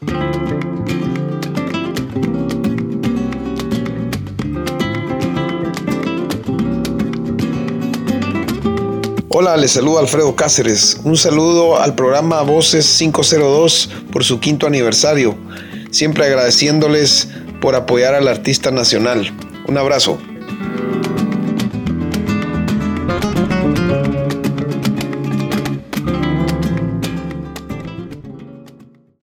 Hola, les saludo Alfredo Cáceres. Un saludo al programa Voces 502 por su quinto aniversario. Siempre agradeciéndoles por apoyar al artista nacional. Un abrazo.